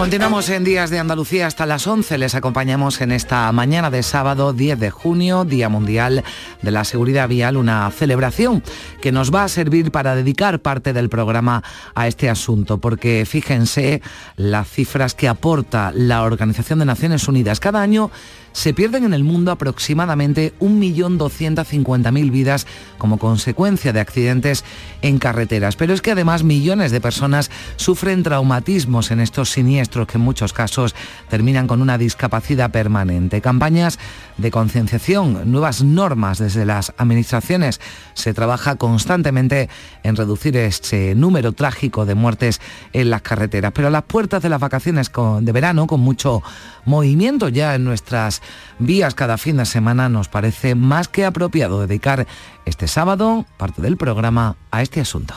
Continuamos en Días de Andalucía hasta las 11. Les acompañamos en esta mañana de sábado 10 de junio, Día Mundial de la Seguridad Vial, una celebración que nos va a servir para dedicar parte del programa a este asunto, porque fíjense las cifras que aporta la Organización de Naciones Unidas. Cada año se pierden en el mundo aproximadamente 1.250.000 vidas como consecuencia de accidentes en carreteras. Pero es que además millones de personas sufren traumatismos en estos siniestros que en muchos casos terminan con una discapacidad permanente. Campañas de concienciación, nuevas normas desde las administraciones. Se trabaja constantemente en reducir este número trágico de muertes en las carreteras. Pero a las puertas de las vacaciones de verano, con mucho movimiento ya en nuestras vías cada fin de semana, nos parece más que apropiado dedicar este sábado parte del programa a este asunto.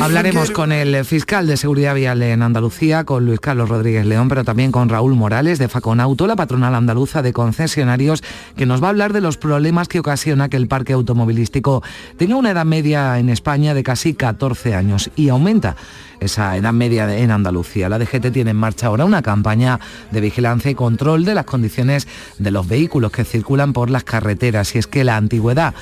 Hablaremos con el fiscal de Seguridad Vial en Andalucía, con Luis Carlos Rodríguez León, pero también con Raúl Morales de Faconauto, la patronal andaluza de concesionarios, que nos va a hablar de los problemas que ocasiona que el parque automovilístico tenga una edad media en España de casi 14 años y aumenta esa edad media en Andalucía. La DGT tiene en marcha ahora una campaña de vigilancia y control de las condiciones de los vehículos que circulan por las carreteras. Y es que la antigüedad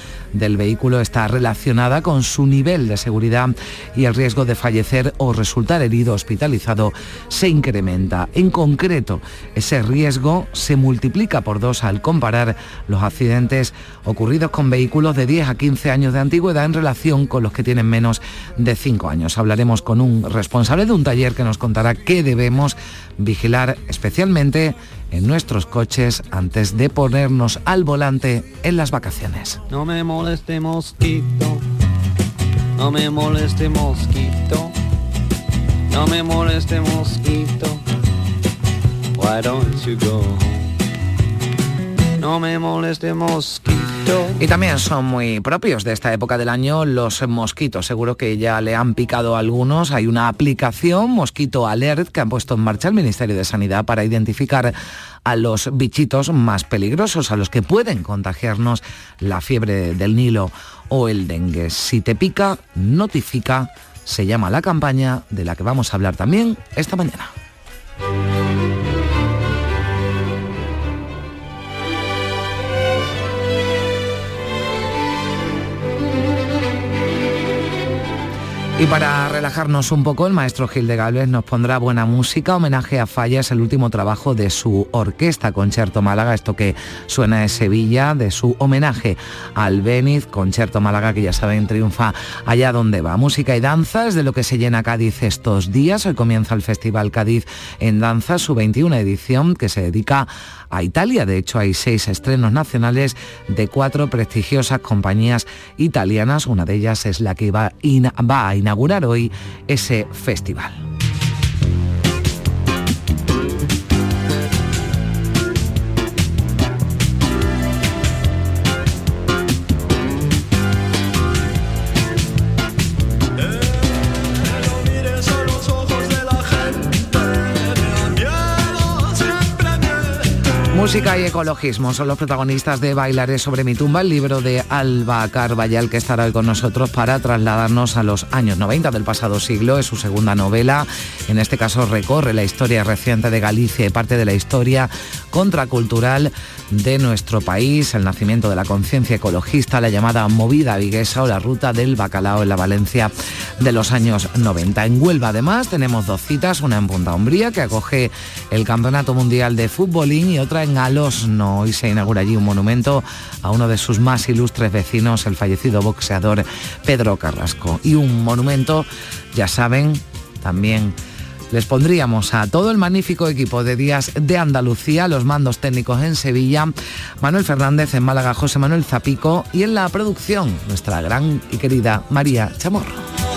del vehículo está relacionada con su nivel de seguridad y el riesgo de fallecer o resultar herido hospitalizado se incrementa. En concreto, ese riesgo se multiplica por dos al comparar los accidentes ocurridos con vehículos de 10 a 15 años de antigüedad en relación con los que tienen menos de 5 años. Hablaremos con un responsable de un taller que nos contará qué debemos vigilar especialmente en nuestros coches antes de ponernos al volante en las vacaciones. No me moleste mosquito, no me moleste mosquito, no me moleste mosquito. Why don't you go No me moleste mosquito. Y también son muy propios de esta época del año los mosquitos. Seguro que ya le han picado algunos. Hay una aplicación, Mosquito Alert, que han puesto en marcha el Ministerio de Sanidad para identificar a los bichitos más peligrosos, a los que pueden contagiarnos la fiebre del Nilo o el dengue. Si te pica, notifica. Se llama la campaña de la que vamos a hablar también esta mañana. Y para relajarnos un poco, el maestro Gil de Galvez nos pondrá buena música, homenaje a Fallas, el último trabajo de su orquesta Concierto Málaga, esto que suena en Sevilla, de su homenaje al Beniz, Concierto Málaga, que ya saben, triunfa allá donde va. Música y danza es de lo que se llena Cádiz estos días. Hoy comienza el Festival Cádiz en Danza, su 21 edición, que se dedica a Italia. De hecho, hay seis estrenos nacionales de cuatro prestigiosas compañías italianas. Una de ellas es la que va, va a inaugurar hoy ese festival. Música y ecologismo son los protagonistas de Bailaré sobre mi tumba, el libro de Alba Carballal que estará hoy con nosotros para trasladarnos a los años 90 del pasado siglo. Es su segunda novela. En este caso recorre la historia reciente de Galicia y parte de la historia contracultural de nuestro país, el nacimiento de la conciencia ecologista, la llamada movida viguesa o la ruta del bacalao en la Valencia de los años 90. En Huelva además tenemos dos citas, una en Punta Umbría que acoge el Campeonato Mundial de Fútbolín y otra en Alosno. Hoy se inaugura allí un monumento a uno de sus más ilustres vecinos, el fallecido boxeador Pedro Carrasco. Y un monumento, ya saben, también les pondríamos a todo el magnífico equipo de Días de Andalucía, los mandos técnicos en Sevilla, Manuel Fernández en Málaga, José Manuel Zapico y en la producción nuestra gran y querida María Chamorro.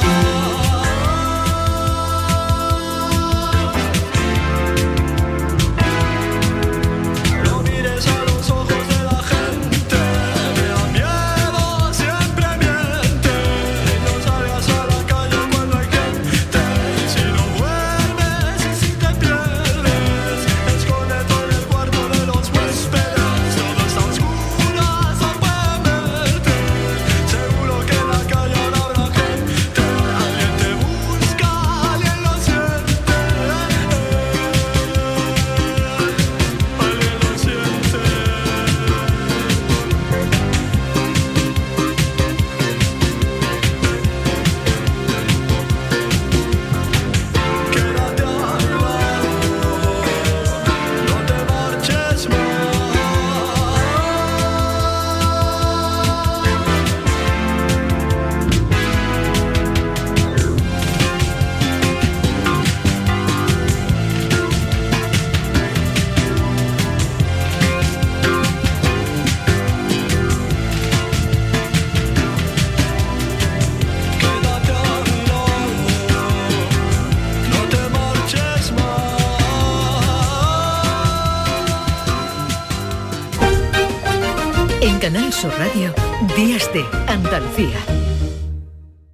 Radio, Días de Andalucía.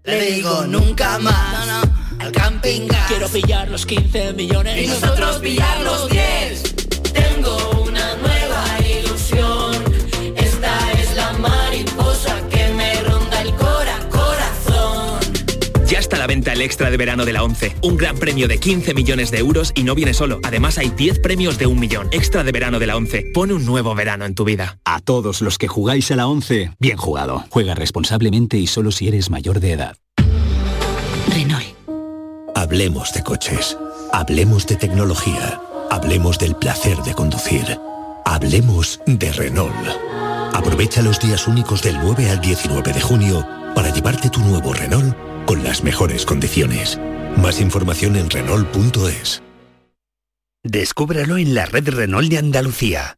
Le digo nunca más al camping Quiero pillar los 15 millones y nosotros pillar los 10. Tengo una nueva ilusión. Esta es la mariposa que me ronda el cora corazón. Ya está a la venta el extra de verano de la 11. Un gran premio de 15 millones de euros y no viene solo. Además hay 10 premios de un millón. Extra de verano de la 11. Pone un nuevo verano en tu vida. Todos los que jugáis a la 11, bien jugado. Juega responsablemente y solo si eres mayor de edad. Renault. Hablemos de coches. Hablemos de tecnología. Hablemos del placer de conducir. Hablemos de Renault. Aprovecha los días únicos del 9 al 19 de junio para llevarte tu nuevo Renault con las mejores condiciones. Más información en Renault.es. Descúbralo en la red Renault de Andalucía.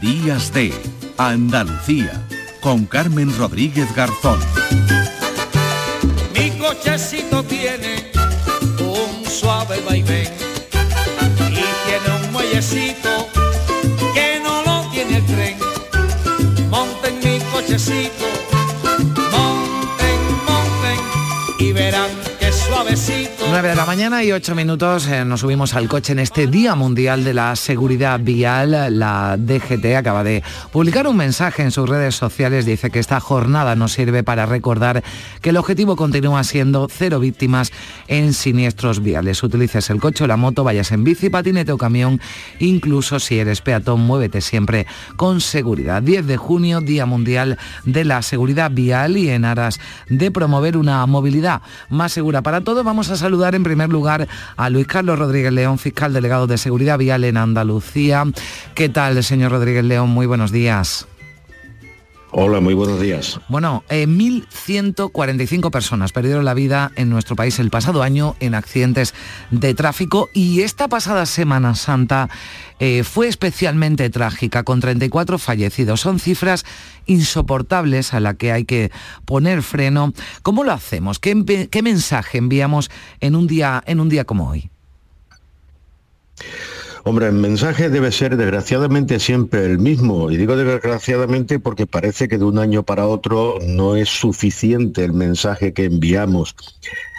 Días de Andalucía con Carmen Rodríguez Garzón. Mi cochecito tiene un suave vaivén y tiene un muellecito que no lo tiene el tren. Monten mi cochecito, monten, monten y verán 9 de la mañana y 8 minutos eh, nos subimos al coche en este Día Mundial de la Seguridad Vial. La DGT acaba de publicar un mensaje en sus redes sociales. Dice que esta jornada nos sirve para recordar que el objetivo continúa siendo cero víctimas en siniestros viales. Utilices el coche o la moto, vayas en bici, patinete o camión, incluso si eres peatón, muévete siempre con seguridad. 10 de junio, Día Mundial de la Seguridad Vial y en aras de promover una movilidad más segura para todos, vamos a saludar en primer lugar a Luis Carlos Rodríguez León, fiscal delegado de Seguridad Vial en Andalucía. ¿Qué tal, señor Rodríguez León? Muy buenos días. Hola, muy buenos días. Bueno, eh, 1.145 personas perdieron la vida en nuestro país el pasado año en accidentes de tráfico y esta pasada Semana Santa eh, fue especialmente trágica, con 34 fallecidos. Son cifras insoportables a las que hay que poner freno. ¿Cómo lo hacemos? ¿Qué, qué mensaje enviamos en un día, en un día como hoy? Hombre, el mensaje debe ser desgraciadamente siempre el mismo. Y digo desgraciadamente porque parece que de un año para otro no es suficiente el mensaje que enviamos.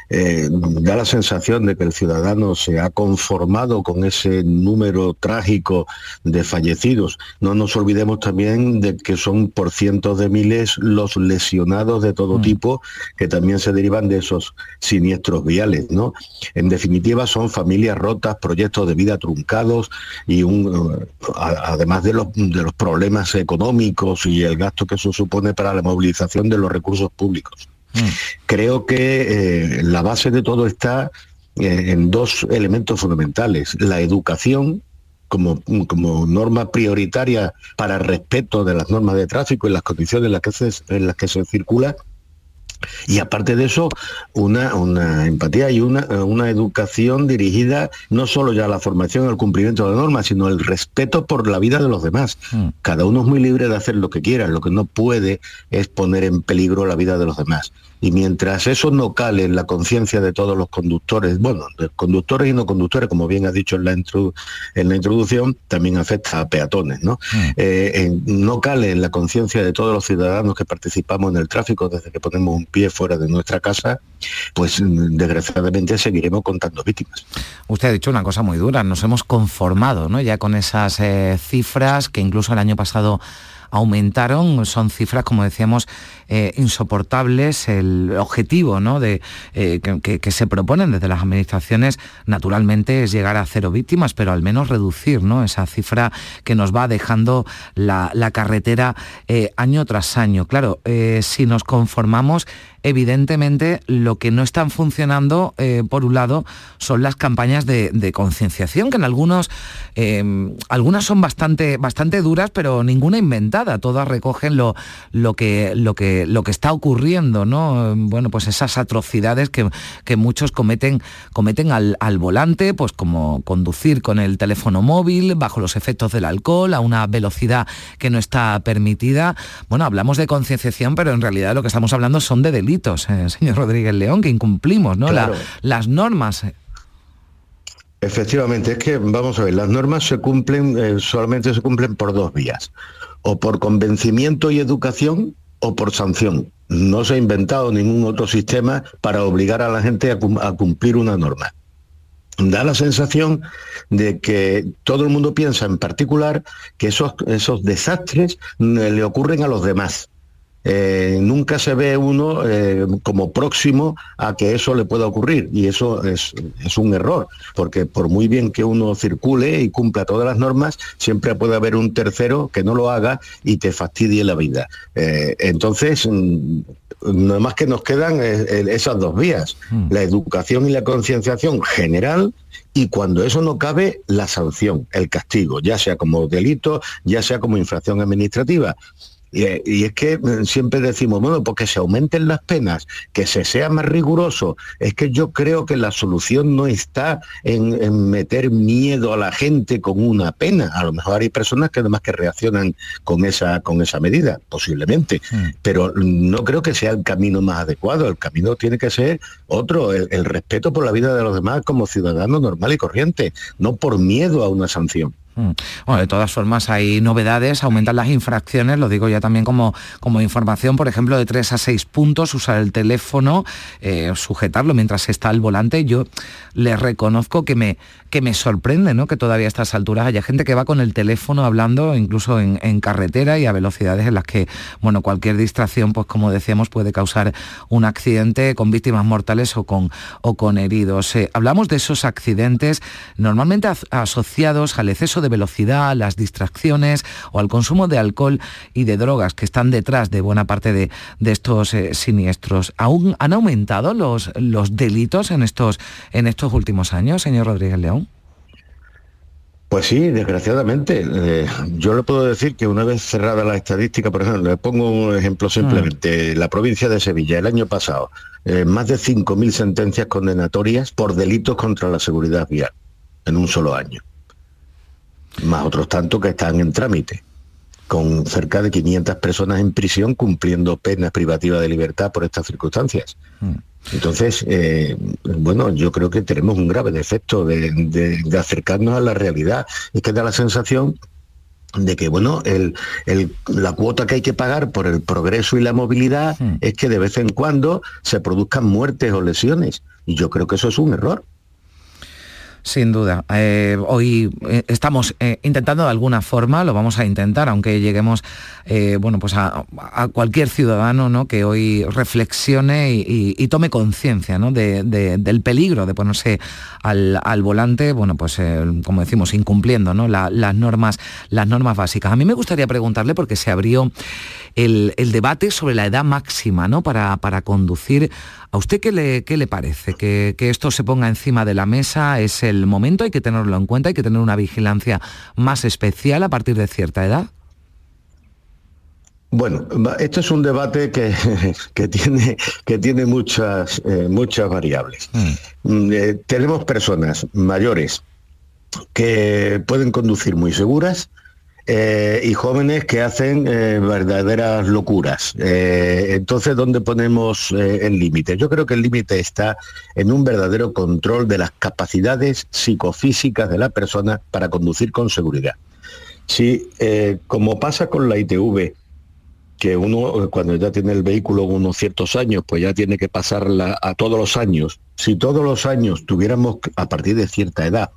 Eh, da la sensación de que el ciudadano se ha conformado con ese número trágico de fallecidos. No nos olvidemos también de que son por cientos de miles los lesionados de todo mm. tipo que también se derivan de esos siniestros viales. ¿no? En definitiva, son familias rotas, proyectos de vida truncados y un, además de los, de los problemas económicos y el gasto que eso supone para la movilización de los recursos públicos. Creo que eh, la base de todo está eh, en dos elementos fundamentales. La educación como, como, norma prioritaria para respeto de las normas de tráfico y las condiciones en las que se, en las que se circula y aparte de eso, una, una empatía y una, una, educación dirigida no solo ya a la formación, al cumplimiento de la norma, sino el respeto por la vida de los demás. Mm. Cada uno es muy libre de hacer lo que quiera, lo que no puede es poner en peligro la vida de los demás. Y mientras eso no cale en la conciencia de todos los conductores, bueno, de conductores y no conductores, como bien ha dicho en la, en la introducción, también afecta a peatones, ¿no? Mm. Eh, no cale en la conciencia de todos los ciudadanos que participamos en el tráfico desde que ponemos un pie fuera de nuestra casa, pues desgraciadamente seguiremos contando víctimas. Usted ha dicho una cosa muy dura, nos hemos conformado, ¿no? Ya con esas eh, cifras que incluso el año pasado aumentaron, son cifras, como decíamos, eh, insoportables. El objetivo ¿no? de, eh, que, se proponen desde las administraciones, naturalmente, es llegar a cero víctimas, pero al menos reducir ¿no? esa cifra que nos va dejando la, carretera eh, año tras año. Claro, si nos conformamos, evidentemente lo que no están funcionando, por un lado, son las campañas de, concienciación, que en algunos, algunas son bastante, bastante duras, pero ninguna inventada. Todas recogen lo, lo, que, lo que lo que está ocurriendo, ¿no? Bueno, pues esas atrocidades que, muchos cometen, cometen al, volante, pues como conducir con el teléfono móvil, bajo los efectos del alcohol, a una velocidad que no está permitida. Bueno, hablamos de concienciación, pero en realidad lo que estamos hablando son de delitos, eh, señor Rodríguez León, que incumplimos, ¿no? las normas. Efectivamente, es que vamos a ver, las normas se cumplen, eh, solamente se cumplen por dos vías, o por convencimiento y educación, o por sanción. No se ha inventado ningún otro sistema para obligar a la gente a, cumplir una norma. Da la sensación de que todo el mundo piensa en particular que esos, esos desastres le ocurren a los demás eh, nunca se ve uno eh, como próximo a que eso le pueda ocurrir y eso es, un error, porque por muy bien que uno circule y cumpla todas las normas, siempre puede haber un tercero que no lo haga y te fastidie la vida. Eh, entonces, mm, nada más que nos quedan esas dos vías, mm. la educación y la concienciación general y cuando eso no cabe, la sanción, el castigo, ya sea como delito, ya sea como infracción administrativa. Y, es que mm, siempre decimos, bueno, porque se aumenten las penas, que se sea más riguroso. Es que yo creo que la solución no está en, meter miedo a la gente con una pena. A lo mejor hay personas que además que reaccionan con esa, con esa medida, posiblemente. Hmm. Pero no creo que sea el camino más adecuado. El camino tiene que ser otro, el respeto por la vida de los demás como ciudadano normal y corriente, no por miedo a una sanción. Mm. Bueno, de todas formas hay novedades, aumentan las infracciones, lo digo ya también como, como información, por ejemplo, de 3 a 6 puntos, usar el teléfono, eh, sujetarlo mientras está al volante. Yo le reconozco que me, que me sorprende ¿no? que todavía a estas alturas haya gente que va con el teléfono hablando incluso en, carretera y a velocidades en las que bueno, cualquier distracción, pues como decíamos, puede causar un accidente con víctimas mortales o con, o con heridos. Eh, hablamos de esos accidentes normalmente asociados al exceso de velocidad, las distracciones o al consumo de alcohol y de drogas que están detrás de buena parte de, estos eh, siniestros. ¿Aún han aumentado los, los delitos en estos, en estos últimos años, señor Rodríguez León? Pues sí, desgraciadamente. Eh, yo le puedo decir que una vez cerrada la estadística, por ejemplo, le pongo un ejemplo simplemente, mm. la provincia de Sevilla, el año pasado, eh, más de 5.000 sentencias condenatorias por delitos contra la seguridad vial en un solo año más otros tantos que están en trámite, con cerca de 500 personas en prisión cumpliendo penas privativas de libertad por estas circunstancias. Mm. Entonces, eh, bueno, yo creo que tenemos un grave defecto de, acercarnos a la realidad. Es que da la sensación de que bueno, el, la cuota que hay que pagar por el progreso y la movilidad mm. es que de vez en cuando se produzcan muertes o lesiones Y yo creo que eso es un error. Sin duda. Eh, hoy eh, estamos eh, intentando de alguna forma, lo vamos a intentar, aunque lleguemos bueno, pues a, cualquier ciudadano ¿no? que hoy reflexione y, tome conciencia ¿no? del peligro de ponerse al, volante, bueno, pues como decimos, incumpliendo ¿no? las, normas, las normas básicas. A mí me gustaría preguntarle, porque se abrió el, debate sobre la edad máxima ¿no? para, para conducir ¿A usted qué le, qué le parece? ¿Que, esto se ponga encima de la mesa es el momento, hay que tenerlo en cuenta, hay que tener una vigilancia más especial a partir de cierta edad? Bueno, esto es un debate que, que tiene, que tiene muchas, eh, muchas variables. Mm. Mm, eh, tenemos personas mayores que pueden conducir muy seguras, eh, y jóvenes que hacen eh, verdaderas locuras. Eh, entonces, ¿dónde ponemos el límite? Yo creo que el límite está en un verdadero control de las capacidades psicofísicas de la persona para conducir con seguridad. Si, como pasa con la ITV, que uno cuando ya tiene el vehículo unos ciertos años, pues ya tiene que pasarla a todos los años. Si todos los años tuviéramos a partir de cierta edad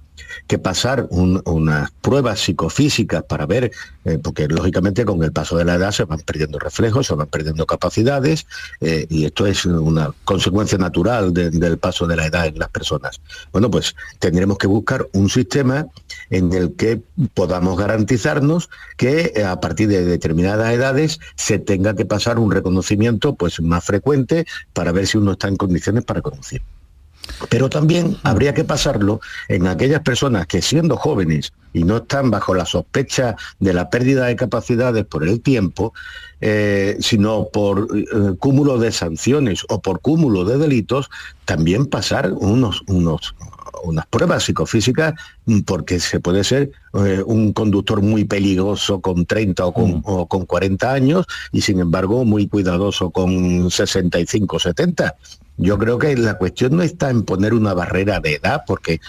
que pasar unas pruebas psicofísicas para ver, eh, porque lógicamente con el paso de la edad se van perdiendo reflejos, se van perdiendo capacidades, eh, y esto es una consecuencia natural del paso de la edad en las personas. Bueno, pues tendremos que buscar un sistema en el que podamos garantizarnos que eh, a partir de determinadas edades se tenga que pasar un reconocimiento pues más frecuente para ver si uno está en condiciones para conducir. Pero también habría que pasarlo en aquellas personas que siendo jóvenes y no están bajo la sospecha de la pérdida de capacidades por el tiempo, eh, sino por eh, cúmulo de sanciones o por cúmulo de delitos, también pasar unos, unos, unas pruebas psicofísicas mm, porque se puede ser eh, un conductor muy peligroso con 30 o con, mm. o con 40 años y sin embargo muy cuidadoso con 65 o 70. Yo creo que la cuestión no está en poner una barrera de edad, porque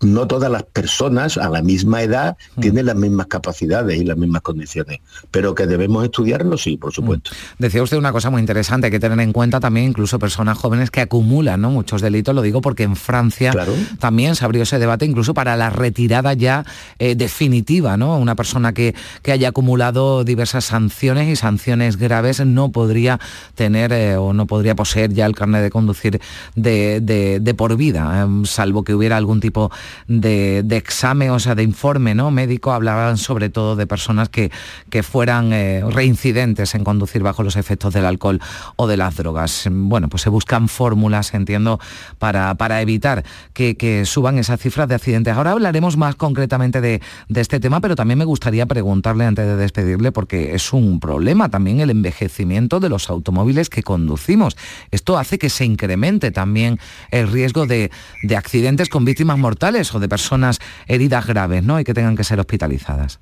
no todas las personas a la misma edad mm. tienen las mismas capacidades y las mismas condiciones, pero que debemos estudiarlo, sí, por supuesto. Mm. Decía usted una cosa muy interesante, hay que tener en cuenta también incluso personas jóvenes que acumulan ¿no? muchos delitos, lo digo porque en Francia también se abrió ese debate incluso para la retirada ya eh, definitiva, ¿no? Una persona que, que, haya acumulado diversas sanciones y sanciones graves no podría tener eh, o no podría poseer ya el carnet de conducir de, de, por vida, em, salvo que hubiera algún tipo de, examen, o sea, de informe ¿no? médico, hablaban sobre todo de personas que, que fueran eh, reincidentes en conducir bajo los efectos del alcohol o de las drogas. Bueno, pues se buscan fórmulas, entiendo, para, para evitar que, suban esas cifras de accidentes. Ahora hablaremos más concretamente de, de este tema, pero también me gustaría preguntarle antes de despedirle, porque es un problema también el envejecimiento de los automóviles que conducimos. Esto hace que se incremente también el riesgo de, accidentes con víctimas mortales o de personas heridas graves ¿no? y que tengan que ser hospitalizadas.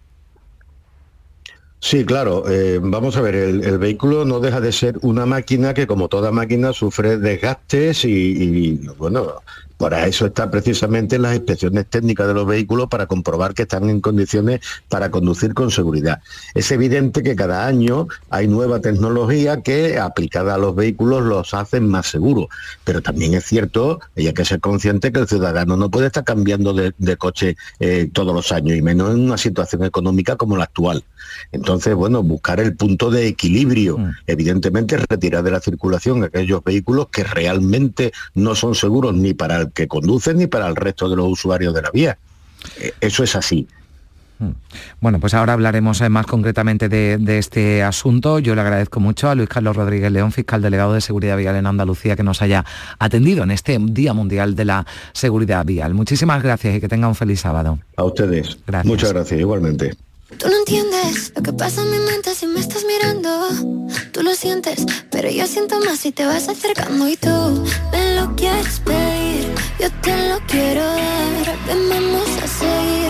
Sí, claro. Eh, vamos a ver, el, vehículo no deja de ser una máquina que, como toda máquina, sufre desgastes y bueno, para eso está precisamente las inspecciones técnicas de los vehículos para comprobar que están en condiciones para conducir con seguridad. Es evidente que cada año hay nueva tecnología que aplicada a los vehículos los hacen más seguros, pero también es cierto, y hay que ser consciente que el ciudadano no puede estar cambiando de, coche eh, todos los años, y menos en una situación económica como la actual. Entonces, bueno, buscar el punto de equilibrio, mm. evidentemente retirar de la circulación aquellos vehículos que realmente no son seguros ni para el que conducen ni para el resto de los usuarios de la vía. Eh, eso es así. Hmm. Bueno, pues ahora hablaremos eh, más concretamente de, este asunto. Yo le agradezco mucho a Luis Carlos Rodríguez León, fiscal delegado de Seguridad Vial en Andalucía, que nos haya atendido en este Día Mundial de la Seguridad Vial. Muchísimas gracias y que tenga un feliz sábado. A ustedes. Muchas gracias, igualmente. Tú no entiendes lo que pasa en mi mente si me estás mirando. Tú lo sientes, pero yo siento más si te vas acercando y tú me lo quieres pedir. Yo te lo quiero dar. Ven, vamos a seguir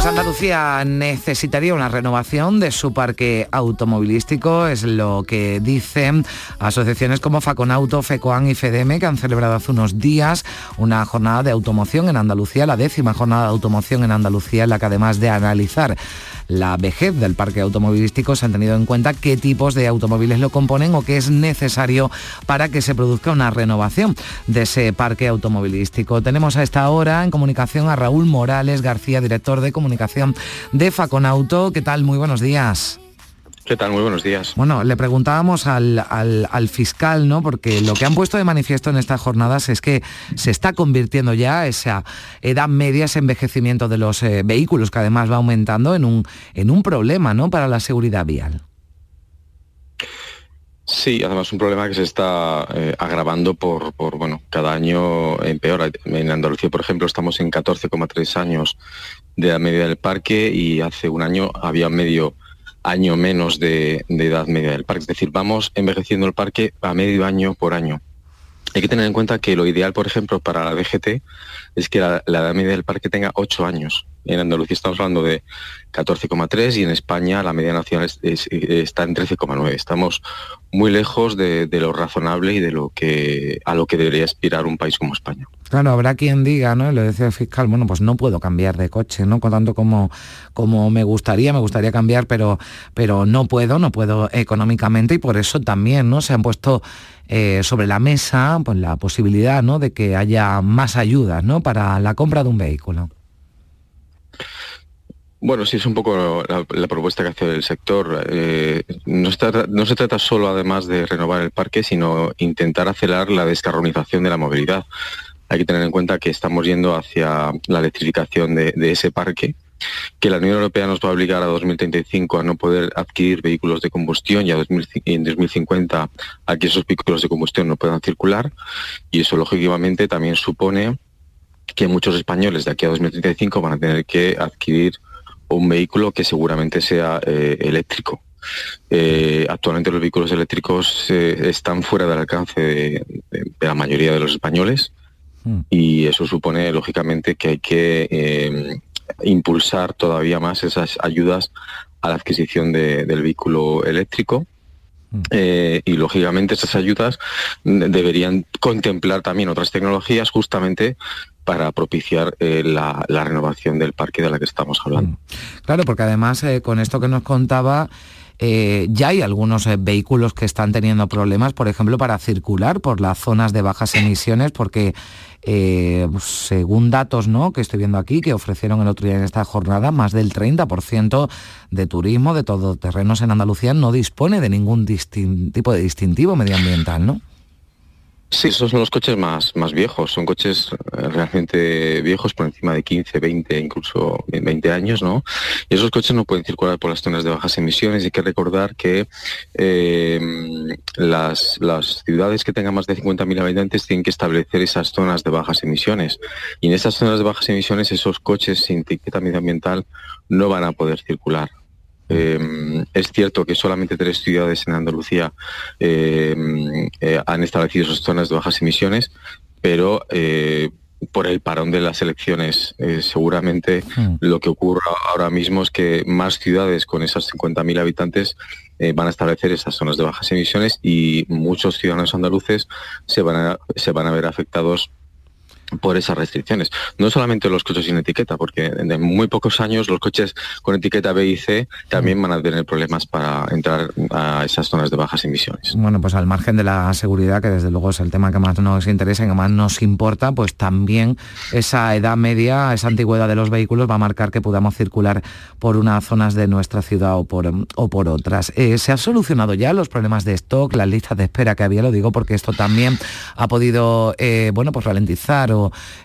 Pues Andalucía necesitaría una renovación de su parque automovilístico, es lo que dicen asociaciones como Faconauto, FECOAN y FEDEME, que han celebrado hace unos días una jornada de automoción en Andalucía, la décima jornada de automoción en Andalucía, en la que además de analizar la vejez del parque automovilístico se han tenido en cuenta qué tipos de automóviles lo componen o qué es necesario para que se produzca una renovación de ese parque automovilístico. Tenemos a esta hora en comunicación a Raúl Morales García, director de comunicación de Faconauto. ¿Qué tal? Muy buenos días. ¿Qué tal? Muy buenos días. Bueno, le preguntábamos al, fiscal, ¿no? Porque lo que han puesto de manifiesto en estas jornadas es que se está convirtiendo ya esa edad media, ese envejecimiento de los eh, vehículos, que además va aumentando en un, en un problema, ¿no? Para la seguridad vial. Sí, además un problema que se está eh, agravando por, por, bueno, cada año empeora. En Andalucía, por ejemplo, estamos en 14,3 años de la media del parque y hace un año había medio año menos de, edad media del parque. Es decir, vamos envejeciendo el parque a medio año por año. Hay que tener en cuenta que lo ideal, por ejemplo, para la DGT es que la, edad media del parque tenga 8 años. En Andalucía estamos hablando de 14,3 y en España la media nacional está en 13,9. Estamos muy lejos de, lo razonable y de lo que a lo que debería aspirar un país como España. Claro, habrá quien diga, ¿no? Lo decía el fiscal, bueno, pues no puedo cambiar de coche, ¿no? Tanto como, como me gustaría, me gustaría cambiar, pero, pero no puedo, no puedo económicamente y por eso también, ¿no? Se han puesto eh, sobre la mesa pues, la posibilidad, ¿no? De que haya más ayudas, ¿no? Para la compra de un vehículo. Bueno, sí, es un poco la, propuesta que hace el sector. Eh, no, no, se trata solo, además, de renovar el parque, sino intentar acelerar la descarbonización de la movilidad hay que tener en cuenta que estamos yendo hacia la electrificación de, ese parque, que la Unión Europea nos va a obligar a 2035 a no poder adquirir vehículos de combustión y a en 2050 a que esos vehículos de combustión no puedan circular y eso lógicamente también supone que muchos españoles de aquí a 2035 van a tener que adquirir un vehículo que seguramente sea eh, eléctrico. Eh, actualmente los vehículos eléctricos eh, están fuera del alcance de, la mayoría de los españoles Mm. Y eso supone, lógicamente, que hay que impulsar todavía más esas ayudas a la adquisición del vehículo eléctrico. Mm. Eh, y lógicamente esas ayudas deberían contemplar también otras tecnologías justamente para propiciar eh, la, renovación del parque de la que estamos hablando. Mm. Claro, porque además con esto que nos contaba, eh, ya hay algunos eh, vehículos que están teniendo problemas, por ejemplo, para circular por las zonas de bajas emisiones, porque eh, según datos ¿no? que estoy viendo aquí, que ofrecieron el otro día en esta jornada, más del 30% de turismo de todoterrenos en Andalucía no dispone de ningún tipo de distintivo medioambiental, ¿no? Sí, esos son los coches más, más viejos, son coches eh, realmente viejos por encima de 15, 20, incluso 20 años, ¿no? Y esos coches no pueden circular por las zonas de bajas emisiones. Hay que recordar que eh, las, las ciudades que tengan más de 50.000 habitantes tienen que establecer esas zonas de bajas emisiones. Y en esas zonas de bajas emisiones esos coches sin etiqueta medioambiental no van a poder circular. Em, es cierto que solamente tres ciudades en Andalucía em, eh, han establecido sus zonas de bajas emisiones, pero eh, por el parón de las elecciones, eh, seguramente hmm. lo que ocurra ahora mismo es que más ciudades con esas 50.000 habitantes van a establecer esas zonas de bajas emisiones y muchos ciudadanos andaluces se van a, se van a ver afectados por esas restricciones. No solamente los coches sin etiqueta, porque en muy pocos años los coches con etiqueta B y C también van a tener problemas para entrar a esas zonas de bajas emisiones. Bueno, pues al margen de la seguridad, que desde luego es el tema que más nos interesa y que más nos importa, pues también esa edad media, esa antigüedad de los vehículos va a marcar que podamos circular por unas zonas de nuestra ciudad o por, o por otras. Eh, ¿Se han solucionado ya los problemas de stock, las listas de espera que había? Lo digo porque esto también ha podido, eh, bueno, pues ralentizar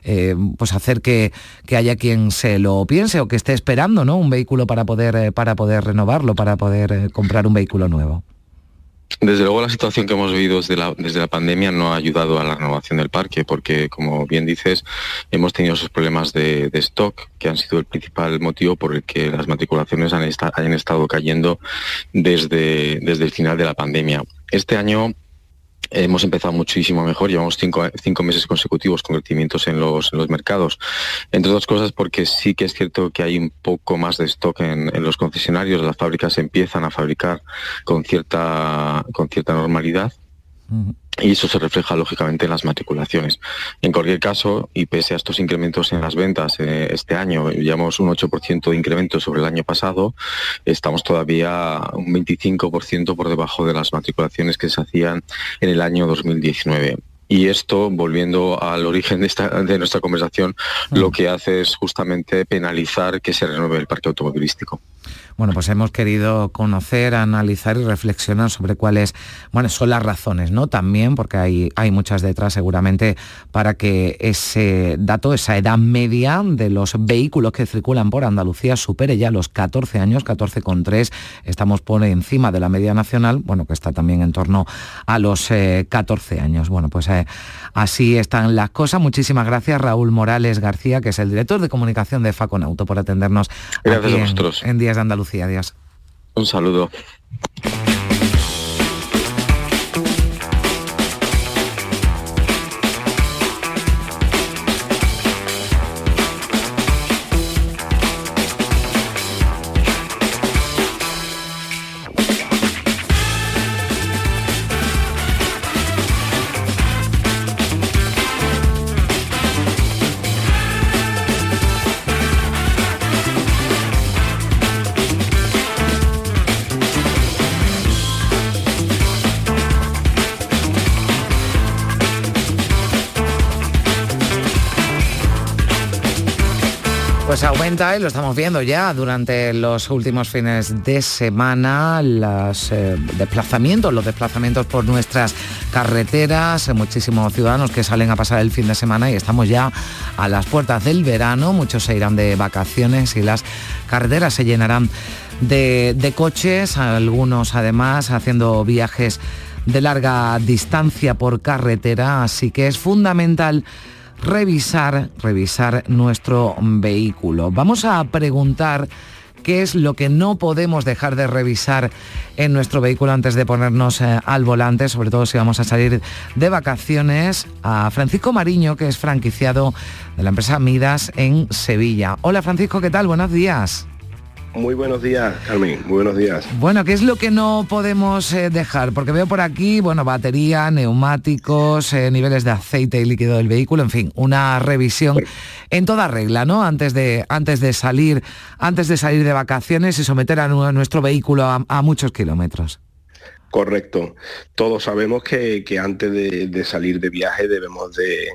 eh, pues hacer que, haya quien se lo piense o que esté esperando ¿no? un vehículo para poder, eh, para poder renovarlo, para poder eh, comprar un vehículo nuevo. Desde luego la situación que hemos vivido desde la, pandemia no ha ayudado a la renovación del parque porque, como bien dices, hemos tenido esos problemas de, stock que han sido el principal motivo por el que las matriculaciones han, han estado cayendo desde, desde el final de la pandemia. Este año Hemos empezado muchísimo mejor, llevamos cinco, cinco meses consecutivos con crecimientos en los, los, mercados. Entre otras cosas porque sí que es cierto que hay un poco más de stock en, en los concesionarios, las fábricas empiezan a fabricar con cierta, con cierta normalidad y eso se refleja lógicamente en las matriculaciones. En cualquier caso, y pese a estos incrementos en las ventas eh, este año, llevamos un 8% de incremento sobre el año pasado, estamos todavía un 25% por debajo de las matriculaciones que se hacían en el año 2019. Y esto, volviendo al origen de, esta, de nuestra conversación, lo que hace es justamente penalizar que se renueve el parque automovilístico. Bueno, pues hemos querido conocer, analizar y reflexionar sobre cuáles bueno, son las razones, ¿no? También, porque hay, hay muchas detrás seguramente para que ese dato, esa edad media de los vehículos que circulan por Andalucía supere ya los 14 años, 14,3. Estamos por encima de la media nacional, bueno, que está también en torno a los 14 eh, años. Bueno, pues eh, así están las cosas. Muchísimas gracias, Raúl Morales García, que es el director de comunicación de Faconauto, por atendernos aquí en, en Días de Andalucía. Un saludo. Lo estamos viendo ya durante los últimos fines de semana, los eh, desplazamientos, los desplazamientos por nuestras carreteras, muchísimos ciudadanos que salen a pasar el fin de semana y estamos ya a las puertas del verano, muchos se irán de vacaciones y las carreteras se llenarán de coches, algunos además haciendo viajes de larga distancia por carretera, así que es fundamental revisar, revisar nuestro vehículo. Vamos a preguntar qué es lo que no podemos dejar de revisar en nuestro vehículo antes de ponernos eh, al volante, sobre todo si vamos a salir de vacaciones, a Francisco Mariño, que es franquiciado de la empresa Midas en Sevilla. Hola Francisco, ¿qué tal? Buenos días. Muy buenos días, Carmen. Muy buenos días. Bueno, ¿qué es lo que no podemos eh, dejar? Porque veo por aquí, bueno, batería, neumáticos, eh, niveles de aceite y líquido del vehículo, en fin, una revisión en toda regla, ¿no? Antes de, antes de salir, antes de salir de vacaciones y someter a, nuestro vehículo a, muchos kilómetros. Correcto. Todos sabemos que, antes de, salir de viaje debemos de,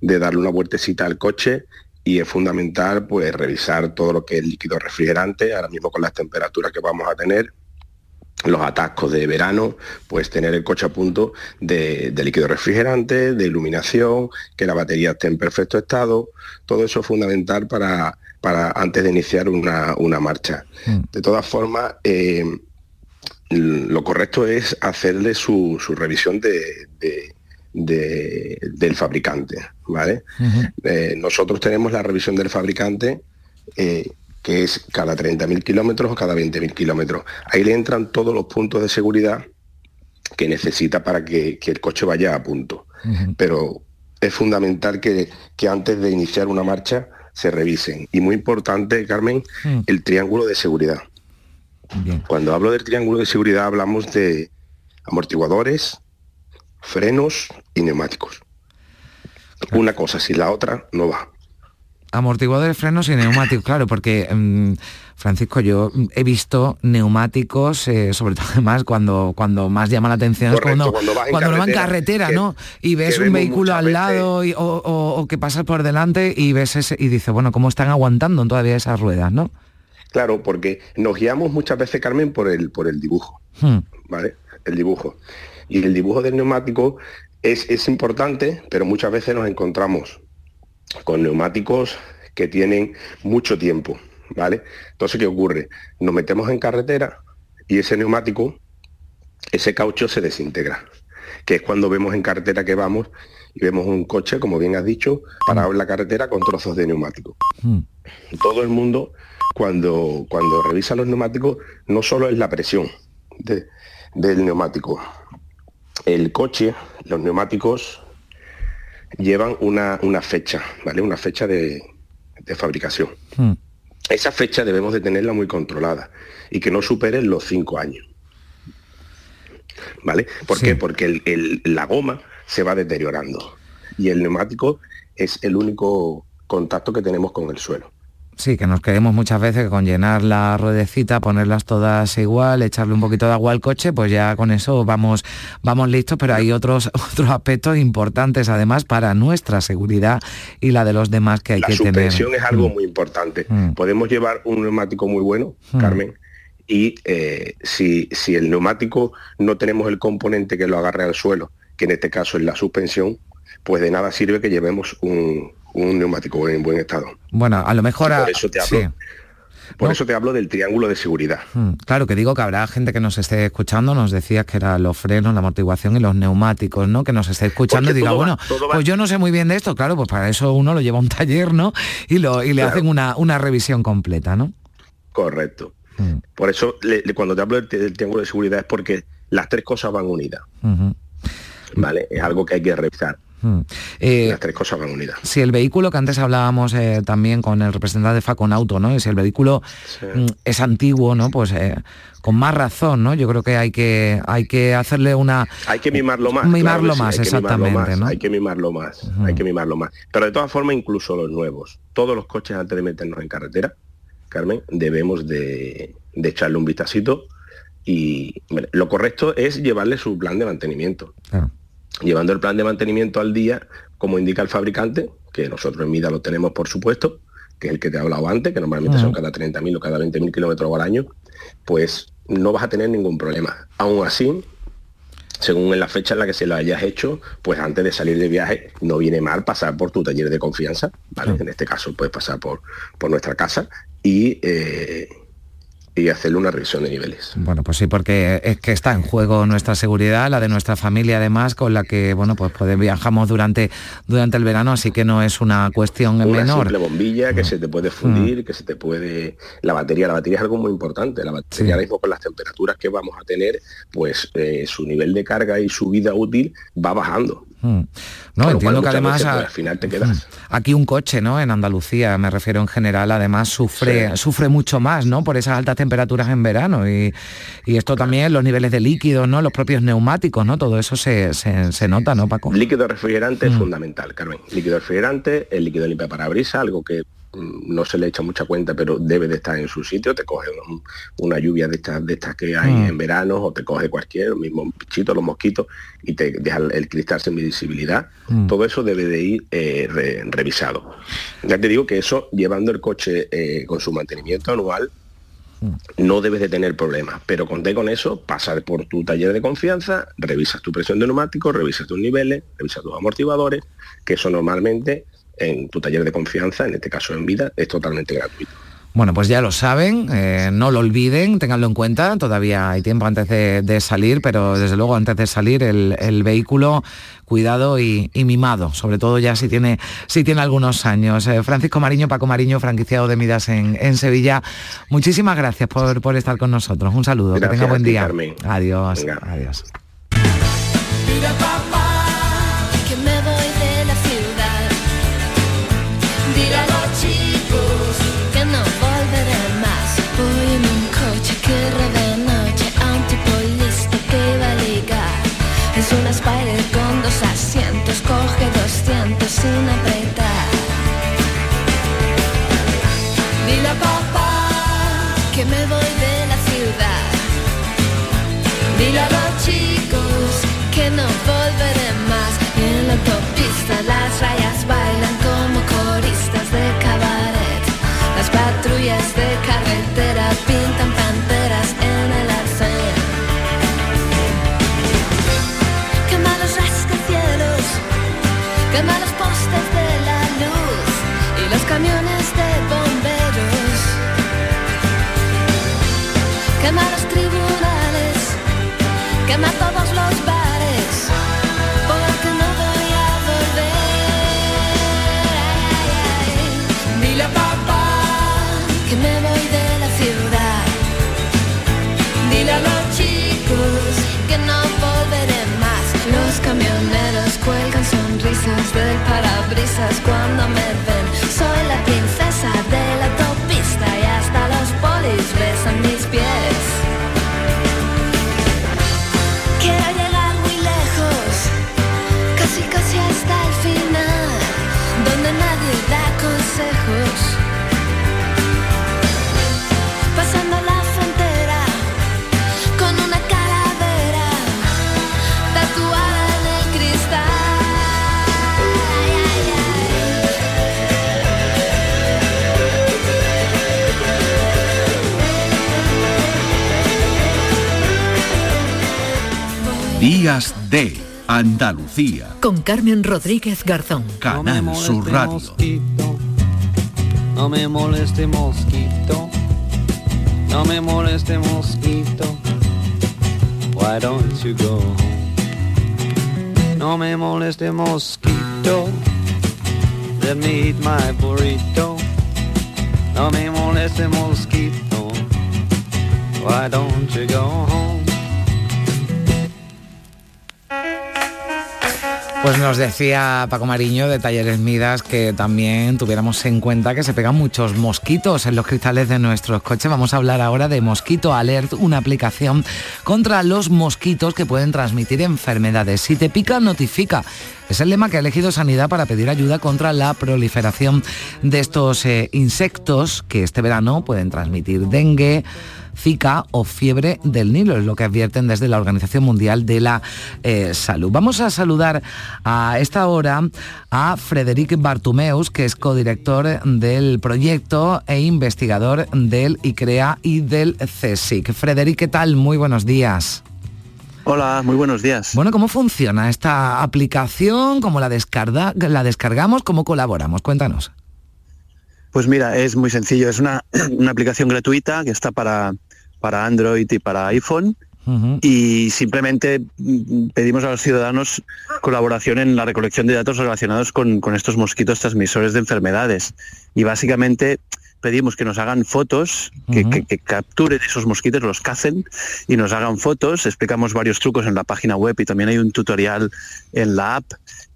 de darle una vueltecita al coche y es fundamental pues revisar todo lo que es líquido refrigerante, ahora mismo con las temperaturas que vamos a tener, los atascos de verano, pues tener el coche a punto de, líquido refrigerante, de iluminación, que la batería esté en perfecto estado, todo eso es fundamental para, para antes de iniciar una, marcha. Mm. De todas formas, eh, lo correcto es hacerle su, revisión de, del fabricante, ¿vale? Eh, nosotros tenemos la revisión del fabricante eh, que es cada 30.000 kilómetros o cada 20.000 kilómetros. Ahí le entran todos los puntos de seguridad que necesita para que, el coche vaya a punto. Pero es fundamental que, antes de iniciar una marcha se revisen. Y muy importante, Carmen, mm. el triángulo de seguridad. Cuando hablo del triángulo de seguridad hablamos de amortiguadores, frenos y neumáticos. Una cosa, si la otra no va. Amortiguadores, frenos y neumáticos, claro, porque mm, Francisco, yo he visto neumáticos, eh, sobre todo además cuando, cuando más llama la atención es cuando, cuando, va en carretera, ¿no? Y ves un vehículo al lado o, que pasas por delante y ves ese, y dices, bueno, ¿cómo están aguantando todavía esas ruedas, no? Claro, porque nos guiamos muchas veces, Carmen, por el, por el dibujo, hmm. ¿vale? El dibujo. Y el dibujo del neumático es, importante, pero muchas veces nos encontramos con neumáticos que tienen mucho tiempo, ¿vale? Entonces, ¿qué ocurre? Nos metemos en carretera y ese neumático ese caucho se desintegra, que es cuando vemos en carretera que vamos y vemos un coche, como bien has dicho, parado en la carretera con trozos de neumático. Mm. Todo el mundo, cuando, cuando revisa los neumáticos, no solo es la presión del neumático. El coche, los neumáticos llevan una, fecha, ¿vale? Una fecha de, fabricación. Mm. Esa fecha debemos de tenerla muy controlada y que no supere los cinco años. ¿Vale? ¿Por qué? Porque la goma se va deteriorando y el neumático es el único contacto que tenemos con el suelo. Sí, que nos queremos muchas veces con llenar la ruedecita, ponerlas todas igual, echarle un poquito de agua al coche, pues ya con eso vamos, vamos listos, pero hay otros, otros aspectos importantes además para nuestra seguridad y la de los demás que hay que tener. La suspensión es algo mm. muy importante. Mm. Podemos llevar un neumático muy bueno, mm. Carmen, y eh, si, si el neumático no tenemos el componente que lo agarre al suelo, que en este caso es la suspensión, pues de nada sirve que llevemos un, un neumático en buen estado. Bueno, a lo mejor... por eso te hablo, Por eso te hablo del triángulo de seguridad. Hmm, claro, que digo que habrá gente que nos esté escuchando, nos decías que eran los frenos, la amortiguación y los neumáticos, ¿no? Que nos esté escuchando y diga, bueno, pues yo no sé muy bien de esto, claro, pues para eso uno lo lleva a un taller, ¿no? Y, lo, y le hacen una, una revisión completa, ¿no? Correcto. Hmm. Por eso cuando te hablo del, triángulo de seguridad es porque las tres cosas van unidas. ¿Vale? Es algo que hay que revisar. Hmm. Eh, Las tres cosas van unidas. Si el vehículo, que antes hablábamos eh, también con el representante de Faconauto, ¿no? Si el vehículo mm, es antiguo, ¿no? Pues eh, con más razón, ¿no? Yo creo que hay que hay que hacerle una. Hay que mimarlo más. Mimarlo más, exactamente. Hay que mimarlo más. Hay que mimarlo más. Pero de todas formas, incluso los nuevos, todos los coches antes de meternos en carretera, Carmen, debemos de, echarle un vistacito y lo correcto es llevarle su plan de mantenimiento llevando el plan de mantenimiento al día, como indica el fabricante, que nosotros en MIDA lo tenemos por supuesto, que es el que te he hablado antes, que normalmente son cada 30.000 o cada 20.000 kilómetros al año, pues no vas a tener ningún problema. Aún así, según en la fecha en la que se lo hayas hecho, pues antes de salir de viaje no viene mal pasar por tu taller de confianza, ¿vale? En este caso puedes pasar por, por nuestra casa y, eh, y hacerle una revisión de niveles. Bueno, pues sí, porque es que está en juego nuestra seguridad, la de nuestra familia además, con la que, bueno, pues, pues viajamos durante, durante el verano, así que no es una cuestión una menor. Simple bombilla que se te puede fundir, mm. que se te puede... La batería, la batería es algo muy importante, la batería ahora mismo con las temperaturas que vamos a tener, pues eh, su nivel de carga y su vida útil va bajando. Mm. No, entiendo que además pues, al final te quedas. Mm. Aquí un coche, ¿no? En Andalucía, me refiero en general, además sufre, sufre mucho más, ¿no? Por esas altas temperaturas en verano. Y, esto también, los niveles de líquidos, ¿no? Los propios neumáticos, ¿no? Todo eso se, nota, ¿no, Paco? Líquido refrigerante es mm. fundamental, Carmen. Líquido refrigerante, el líquido limpia parabrisas, algo que no se le echa mucha cuenta, pero debe de estar en su sitio, te coge una lluvia de estas, de estas que hay mm. en verano o te coge cualquier, mismo bichito, los mosquitos, y te deja el cristal sin visibilidad. Mm. Todo eso debe de ir eh, revisado. Ya te digo que eso, llevando el coche eh, con su mantenimiento anual, no debes de tener problemas, pero conté con eso, pasar por tu taller de confianza, revisas tu presión de neumático, revisas tus niveles, revisas tus amortiguadores, que eso normalmente en tu taller de confianza, en este caso en vida, es totalmente gratuito. Bueno, pues ya lo saben, eh, no lo olviden, tenganlo en cuenta, todavía hay tiempo antes de, salir, pero desde luego antes de salir el, vehículo cuidado y, mimado, sobre todo ya si tiene, si tiene algunos años. Eh, Francisco Mariño, Paco Mariño, franquiciado de Midas en, Sevilla, muchísimas gracias por, estar con nosotros. Un saludo, que tenga buen día. Adiós. Adiós. Los cuando me Días de Andalucía. Con Carmen Rodríguez Garzón. Canal Sur Radio. No me moleste mosquito. No me moleste mosquito. Why don't you go home? No me moleste mosquito. Let me eat my burrito. No me moleste mosquito. Why don't you go home? Pues nos decía Paco Mariño de Talleres Midas que también tuviéramos en cuenta que se pegan muchos mosquitos en los cristales de nuestros coches. Vamos a hablar ahora de Mosquito Alert, una aplicación contra los mosquitos que pueden transmitir enfermedades. Si te pica, notifica. Es el lema que ha elegido Sanidad para pedir ayuda contra la proliferación de estos eh, insectos que este verano pueden transmitir dengue, Zika o fiebre del Nilo, es lo que advierten desde la Organización Mundial de la eh, Salud. Vamos a saludar a esta hora a Frederic Bartumeus, que es codirector del proyecto e investigador del ICREA y del CSIC. Frederic, ¿qué tal? Muy buenos días. Hola, muy buenos días. Bueno, ¿cómo funciona esta aplicación? ¿Cómo la, descarga, la descargamos? ¿Cómo colaboramos? Cuéntanos. Pues mira, es muy sencillo. Es una, una aplicación gratuita que está para, para Android y para iPhone. Y simplemente mm, pedimos a los ciudadanos colaboración en la recolección de datos relacionados con, con estos mosquitos transmisores de enfermedades. Y básicamente pedimos que nos hagan fotos, que, que, que, capturen esos mosquitos, los cacen y nos hagan fotos. Explicamos varios trucos en la página web y también hay un tutorial en la app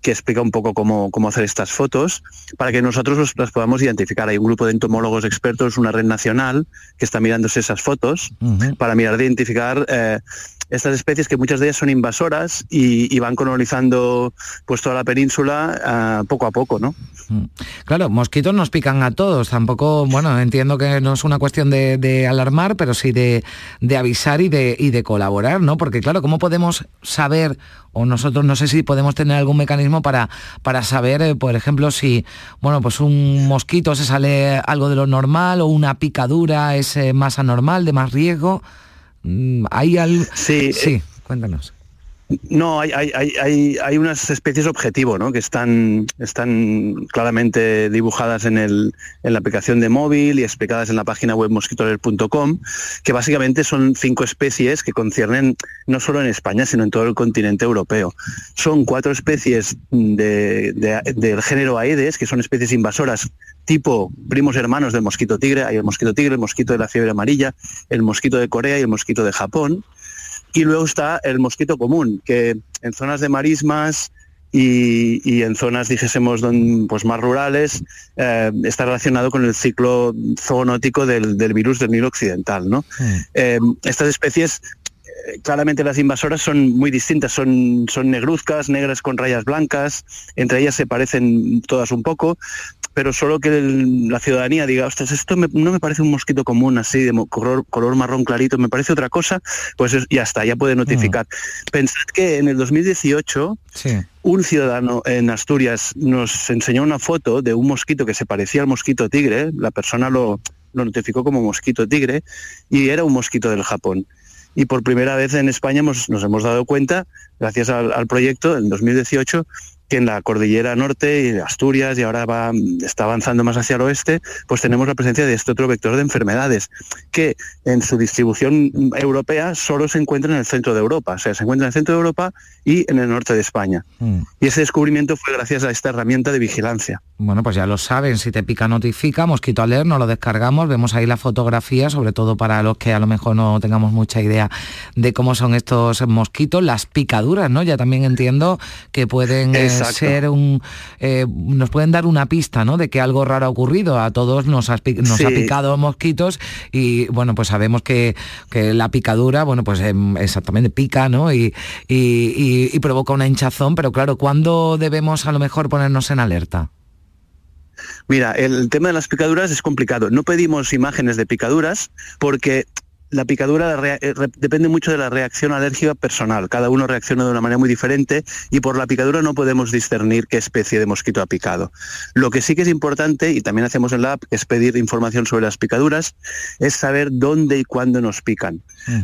que explica un poco cómo, cómo hacer estas fotos para que nosotros los, las podamos identificar. Hay un grupo de entomólogos expertos, una red nacional que está mirándose esas fotos uh -huh. para mirar de identificar eh, estas especies que muchas de ellas son invasoras y, van colonizando pues toda la península uh, poco a poco, ¿no? Claro, mosquitos nos pican a todos. Tampoco, bueno, entiendo que no es una cuestión de, alarmar, pero sí de, de avisar y de, y de colaborar, ¿no? Porque claro, ¿cómo podemos saber o nosotros no sé si podemos tener algún mecanismo para, para saber, eh, por ejemplo, si bueno, pues un mosquito se sale algo de lo normal o una picadura es eh, más anormal, de más riesgo. Mm, ¿Hay algo? Sí, sí eh, cuéntanos. No, hay, hay, hay, hay, unas especies objetivo, ¿no? Que están, están claramente dibujadas en, el, en la aplicación de móvil y explicadas en la página web mosquitoler.com, que básicamente son cinco especies que conciernen no solo en España, sino en todo el continente europeo. Son cuatro especies de, de, del género Aedes, que son especies invasoras tipo primos hermanos del mosquito tigre. Hay el mosquito tigre, el mosquito de la fiebre amarilla, el mosquito de Corea y el mosquito de Japón. Y luego está el mosquito común, que en zonas de marismas y, y en zonas, dijésemos, pues más rurales, eh, está relacionado con el ciclo zoonótico del, del virus del Nilo Occidental. ¿no? Eh, estas especies claramente las invasoras son muy distintas, son, son negruzcas, negras con rayas blancas, entre ellas se parecen todas un poco, pero solo que el, la ciudadanía diga, ostras, esto me, no me parece un mosquito común así, de color, color marrón clarito, me parece otra cosa, pues es, ya está, ya puede notificar. Mm. Pensad que en el 2018 sí. un ciudadano en Asturias nos enseñó una foto de un mosquito que se parecía al mosquito tigre, la persona lo, lo notificó como mosquito tigre, y era un mosquito del Japón y por primera vez en España hemos, nos hemos dado cuenta, gracias al, al proyecto, en 2018, que en la cordillera norte y Asturias y ahora va, está avanzando más hacia el oeste, pues tenemos la presencia de este otro vector de enfermedades que en su distribución europea solo se encuentra en el centro de Europa, o sea, se encuentra en el centro de Europa y en el norte de España. Mm. Y ese descubrimiento fue gracias a esta herramienta de vigilancia. Bueno, pues ya lo saben, si te pica notifica, Mosquito Alert, nos lo descargamos, vemos ahí la fotografía, sobre todo para los que a lo mejor no tengamos mucha idea de cómo son estos mosquitos, las picaduras, ¿no? Ya también entiendo que pueden eh, ser un... Eh, nos pueden dar una pista, ¿no? De que algo raro ha ocurrido, a todos nos, ha, nos sí. ha picado mosquitos y, bueno, pues sabemos que, que la picadura, bueno, pues eh, exactamente pica, ¿no? Y, y, y, y provoca una hinchazón, pero claro, ¿cuándo debemos a lo mejor ponernos en alerta? Mira, el tema de las picaduras es complicado. No pedimos imágenes de picaduras porque la picadura eh, depende mucho de la reacción alérgica personal. Cada uno reacciona de una manera muy diferente y por la picadura no podemos discernir qué especie de mosquito ha picado. Lo que sí que es importante, y también hacemos en la app, es pedir información sobre las picaduras, es saber dónde y cuándo nos pican.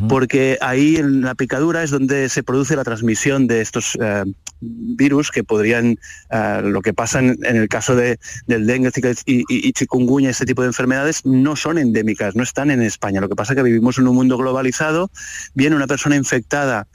Porque ahí en la picadura es donde se produce la transmisión de estos eh, virus que podrían, eh, lo que pasa en, el caso de, del dengue y, y, chikungunya, este tipo de enfermedades, no son endémicas, no están en España. Lo que pasa es que vivimos en un mundo globalizado, viene una persona infectada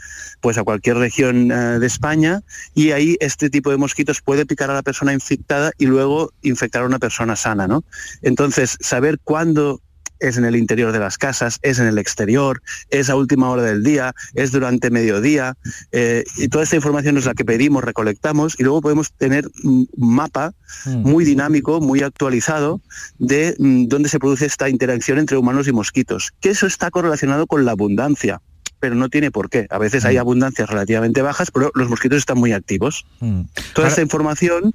pues a cualquier región eh, de España y ahí este tipo de mosquitos puede picar a la persona infectada y luego infectar a una persona sana, ¿no? Entonces, saber cuándo es en el interior de las casas, es en el exterior, es a última hora del día, es durante mediodía. Eh, y toda esta información es la que pedimos, recolectamos y luego podemos tener un mapa mm. muy dinámico, muy actualizado de mm, dónde se produce esta interacción entre humanos y mosquitos. Que eso está correlacionado con la abundancia pero no tiene por qué. A veces hay mm. abundancias relativamente bajas, pero los mosquitos están muy activos. Toda esta información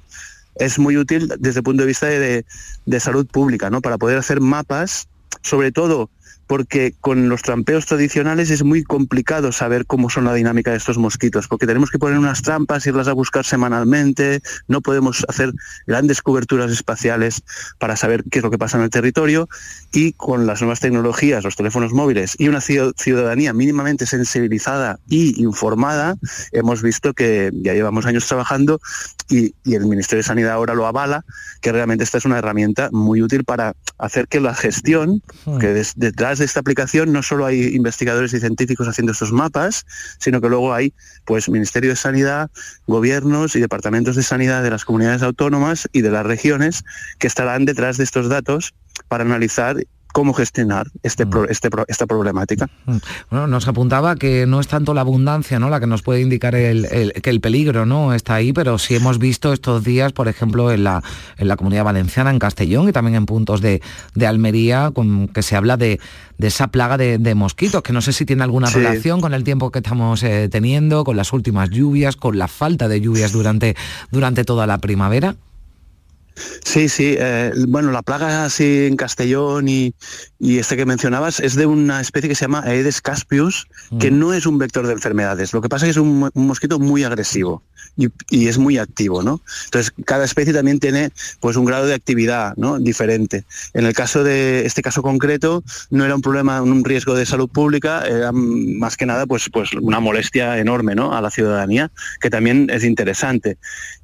es muy útil desde el punto de vista de, de, salud pública, ¿no? Para poder hacer mapas sobre todo porque con los trampeos tradicionales es muy complicado saber cómo son la dinámica de estos mosquitos, porque tenemos que poner unas trampas, irlas a buscar semanalmente, no podemos hacer grandes coberturas espaciales para saber qué es lo que pasa en el territorio y con las nuevas tecnologías, los teléfonos móviles y una ciudadanía mínimamente sensibilizada y informada, hemos visto que ya llevamos años trabajando y, el Ministerio de Sanidad ahora lo avala, que realmente esta es una herramienta muy útil para hacer que la gestión, que detrás de esta aplicación no solo hay investigadores y científicos haciendo estos mapas, sino que luego hay pues Ministerio de Sanidad, gobiernos y departamentos de sanidad de las comunidades autónomas y de las regiones que estarán detrás de estos datos para analizar cómo gestionar este, mm. este esta problemática. Mm. Bueno, nos apuntaba que no es tanto la abundancia ¿no? la que nos puede indicar el, que el peligro no está ahí, pero sí hemos visto estos días, por ejemplo, en la, en la comunidad valenciana, en Castellón y también en puntos de, Almería, con, que se habla de, esa plaga de, mosquitos, que no sé si tiene alguna relación con el tiempo que estamos eh, teniendo, con las últimas lluvias, con la falta de lluvias durante, durante toda la primavera. Sí, sí. Eh, bueno, la plaga así en Castellón y, este que mencionabas es de una especie que se llama Aedes caspius, que no es un vector de enfermedades. Lo que pasa es que es un, mosquito muy agresivo y, es muy activo, ¿no? Entonces, cada especie también tiene pues un grado de actividad ¿no? diferente. En el caso de este caso concreto, no era un problema, un riesgo de salud pública, era más que nada pues, pues una molestia enorme ¿no? a la ciudadanía, que también es interesante.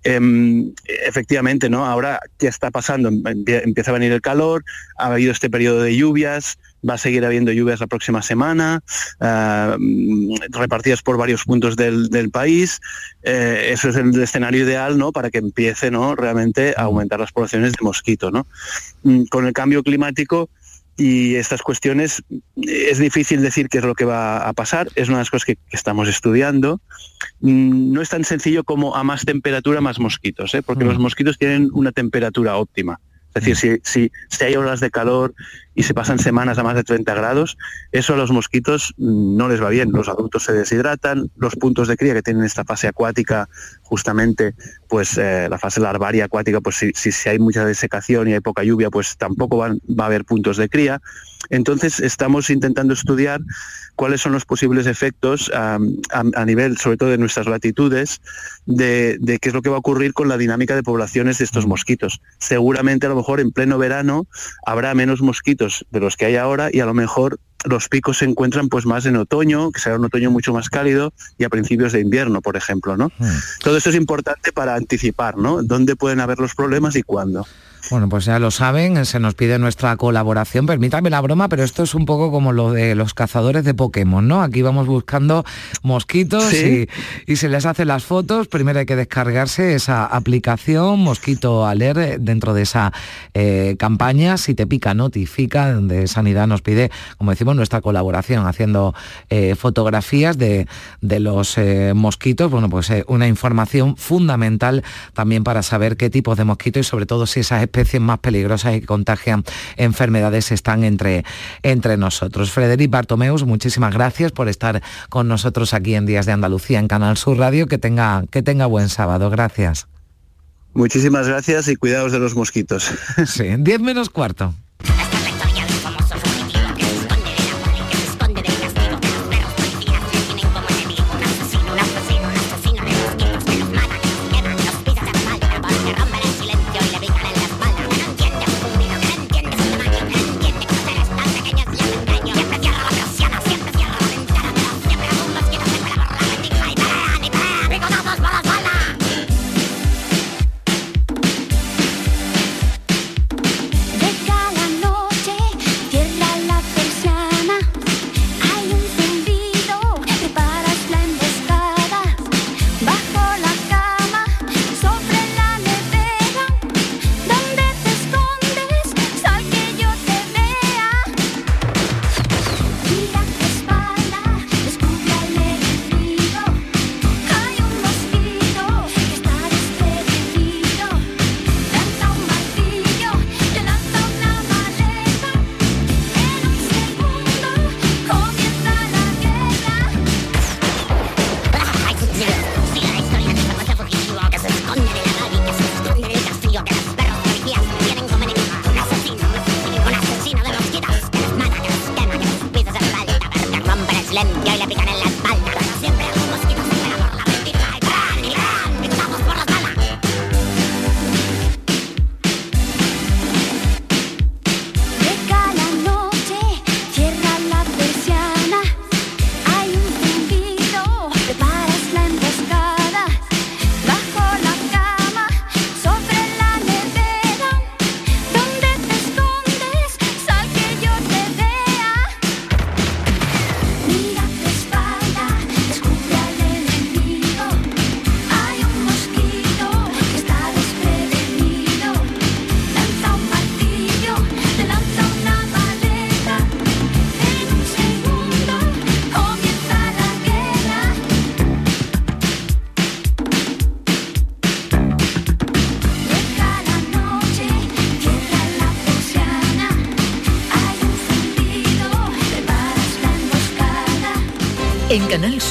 Em, efectivamente, ¿no? Ahora, ¿qué está pasando? Empieza a venir el calor, ha habido este periodo de lluvias, va a seguir habiendo lluvias la próxima semana, eh, repartidas por varios puntos del, país. Eh, eso es el escenario ideal ¿no? para que empiece ¿no? realmente a aumentar las poblaciones de mosquito. ¿no? Mm, con el cambio climático, y estas cuestiones es difícil decir qué es lo que va a pasar, es una de las cosas que, estamos estudiando. Mm, no es tan sencillo como a más temperatura más mosquitos, ¿eh? porque los mm. mosquitos tienen una temperatura óptima. Es decir, si, si, hay olas de calor y se pasan semanas a más de 30 grados, eso a los mosquitos no les va bien. Los adultos se deshidratan, los puntos de cría que tienen esta fase acuática, justamente, pues eh, la fase larvaria acuática, pues si, si, hay mucha desecación y hay poca lluvia, pues tampoco va a haber puntos de cría. Entonces estamos intentando estudiar cuáles son los posibles efectos a, nivel, sobre todo de nuestras latitudes, de, qué es lo que va a ocurrir con la dinámica de poblaciones de estos mm. mosquitos. Seguramente a lo mejor en pleno verano habrá menos mosquitos de los que hay ahora y a lo mejor los picos se encuentran pues más en otoño, que será un otoño mucho más cálido, y a principios de invierno, por ejemplo, ¿no? Mm. Todo esto es importante para anticipar, ¿no? Dónde pueden haber los problemas y cuándo. Bueno, pues ya lo saben, se nos pide nuestra colaboración. Permítame la broma, pero esto es un poco como lo de los cazadores de Pokémon, ¿no? Aquí vamos buscando mosquitos y, se les hace las fotos. Primero hay que descargarse esa aplicación, Mosquito Alert, dentro de esa eh, campaña. Si te pica, notifica, donde Sanidad nos pide, como decimos, nuestra colaboración, haciendo eh, fotografías de, los eh, mosquitos. Bueno, pues una información fundamental también para saber qué tipos de mosquitos y sobre todo si esas especies más peligrosas y que contagian enfermedades están entre, entre nosotros. Frederic Bartomeus, muchísimas gracias por estar con nosotros aquí en Días de Andalucía en Canal Sur Radio. Que tenga, que tenga buen sábado. Gracias. Muchísimas gracias y cuidados de los mosquitos. Sí, 10 menos cuarto.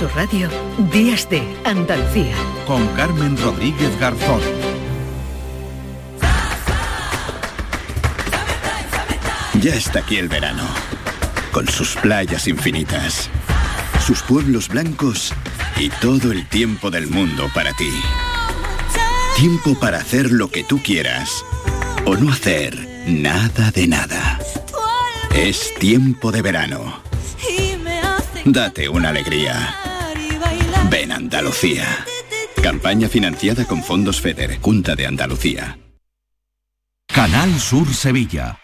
Radio, Días de Andalucía. Con Carmen Rodríguez Garzón. Ya está aquí el verano, con sus playas infinitas, sus pueblos blancos y todo el tiempo del mundo para ti. Tiempo para hacer lo que tú quieras o no hacer nada de nada. Es tiempo de verano. Date una alegría. Andalucía. Campaña financiada con fondos FEDER, Junta de Andalucía. Canal Sur Sevilla.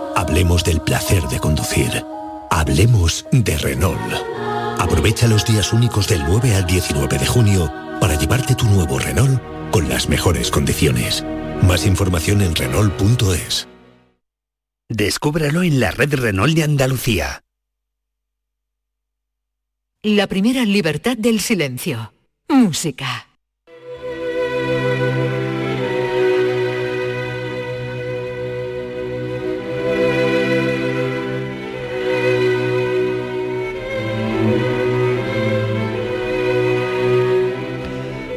Hablemos del placer de conducir. Hablemos de Renault. Aprovecha los días únicos del 9 al 19 de junio para llevarte tu nuevo Renault con las mejores condiciones. Más información en Renault.es. Descúbralo en la red Renault de Andalucía. La primera libertad del silencio. Música.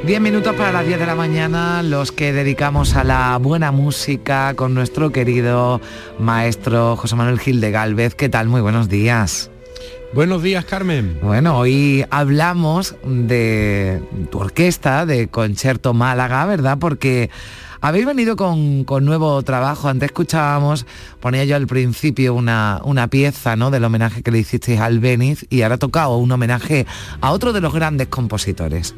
Diez minutos para las 10 de la mañana, los que dedicamos a la buena música con nuestro querido maestro José Manuel Gil de Galvez. ¿Qué tal? Muy buenos días. Buenos días, Carmen. Bueno, hoy hablamos de tu orquesta, de Concierto Málaga, ¿verdad? Porque habéis venido con, con, nuevo trabajo. Antes escuchábamos, ponía yo al principio una, una pieza ¿no? del homenaje que le hicisteis al Beniz y ahora ha tocado un homenaje a otro de los grandes compositores.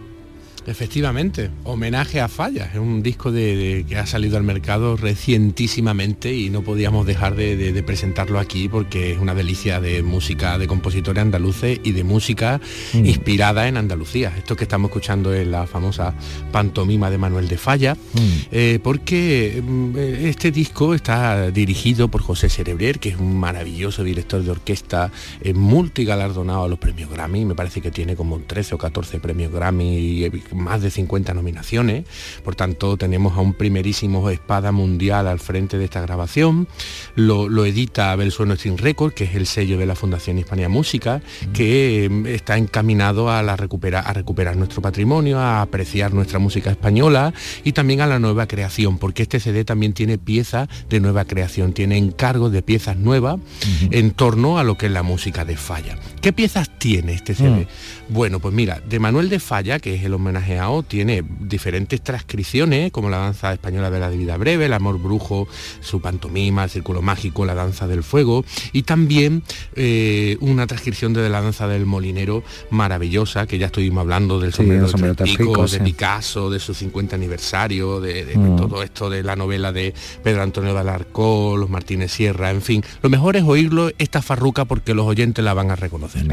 Efectivamente, homenaje a Fallas, es un disco de, de, que ha salido al mercado recientísimamente y no podíamos dejar de, de, presentarlo aquí porque es una delicia de música de compositores andaluces y de música mm. inspirada en Andalucía. Esto que estamos escuchando es la famosa pantomima de Manuel de Falla, mm. eh, porque eh, este disco está dirigido por José Cerebrer, que es un maravilloso director de orquesta, eh, multigalardonado a los premios Grammy, me parece que tiene como 13 o 14 premios Grammy. Y, más de 50 nominaciones, por tanto tenemos a un primerísimo espada mundial al frente de esta grabación, lo, lo edita Abel Sueno String Record, que es el sello de la Fundación Hispania Música, que eh, está encaminado a, la recupera, a recuperar nuestro patrimonio, a apreciar nuestra música española y también a la nueva creación, porque este CD también tiene piezas de nueva creación, tiene encargos de piezas nuevas uh -huh. en torno a lo que es la música de Falla. ¿Qué piezas tiene este CD? Uh -huh. Bueno, pues mira, de Manuel de Falla, que es el homenajeado, tiene diferentes transcripciones, como la danza española de la vida breve, el amor brujo, su pantomima, el círculo mágico, la danza del fuego, y también eh, una transcripción de la danza del molinero maravillosa, que ya estuvimos hablando del sí, sombrero de, de Picasso, de su 50 aniversario, de, de mm. todo esto de la novela de Pedro Antonio de Alarcón, los Martínez Sierra, en fin. Lo mejor es oírlo esta farruca porque los oyentes la van a reconocer.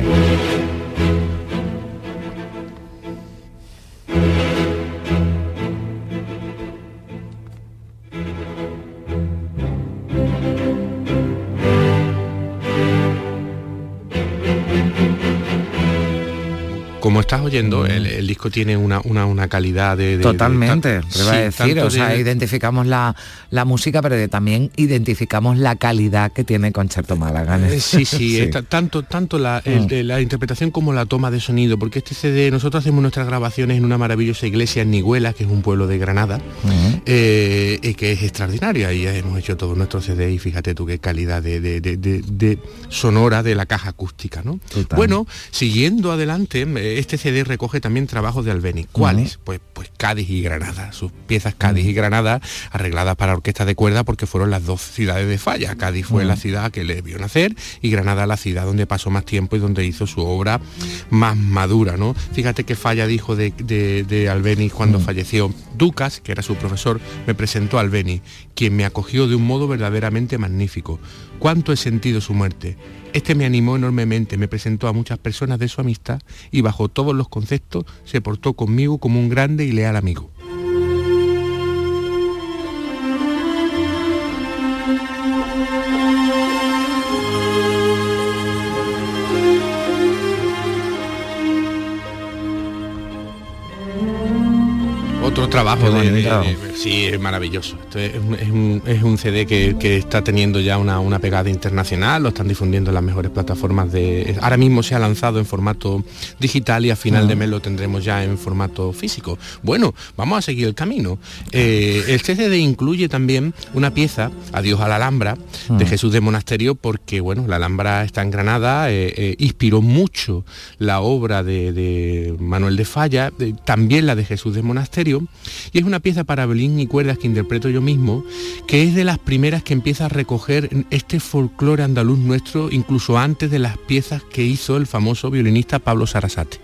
Como estás oyendo, el, disco tiene una, una, una calidad de... Totalmente, te a decir, o sea, identificamos la, la música, pero también identificamos la calidad que tiene Concerto Málaga. Eh, sí, sí, tanto, tanto la, mm. la, interpretación como la toma de sonido, porque este CD, nosotros hacemos nuestras grabaciones en una maravillosa iglesia en Niguela, que es un pueblo de Granada, mm. eh, que es extraordinaria, y hemos hecho todo nuestro CD y fíjate tú qué calidad de, sonora de la caja acústica, ¿no? Bueno, siguiendo adelante, este CD recoge también trabajos de Albeni. ¿Cuáles? Pues, pues Cádiz y Granada, sus piezas Cádiz y Granada arregladas para orquesta de cuerda porque fueron las dos ciudades de falla. Cádiz fue la ciudad que le vio nacer y Granada la ciudad donde pasó más tiempo y donde hizo su obra más madura, ¿no? Fíjate que falla dijo de, de, Albeni cuando falleció. Ducas, que era su profesor, me presentó a Albeni, quien me acogió de un modo verdaderamente magnífico. ¿Cuánto he sentido su muerte? Este me animó enormemente, me presentó a muchas personas de su amistad y bajo todos los conceptos se portó conmigo como un grande y leal amigo. Otro trabajo de, sí es maravilloso es, un, CD que, está teniendo ya una, una, pegada internacional lo están difundiendo en las mejores plataformas de ahora mismo se ha lanzado en formato digital y a final de ah. mes lo tendremos ya en formato físico bueno vamos a seguir el camino eh, el CD incluye también una pieza adiós a la Alhambra de ah. Jesús de Monasterio porque bueno la Alhambra está en Granada eh, eh, inspiró mucho la obra de, de Manuel de Falla también la de Jesús de Monasterio y es una pieza para violín y cuerdas que interpreto yo mismo, que es de las primeras que empieza a recoger este folclore andaluz nuestro, incluso antes de las piezas que hizo el famoso violinista Pablo Sarasate.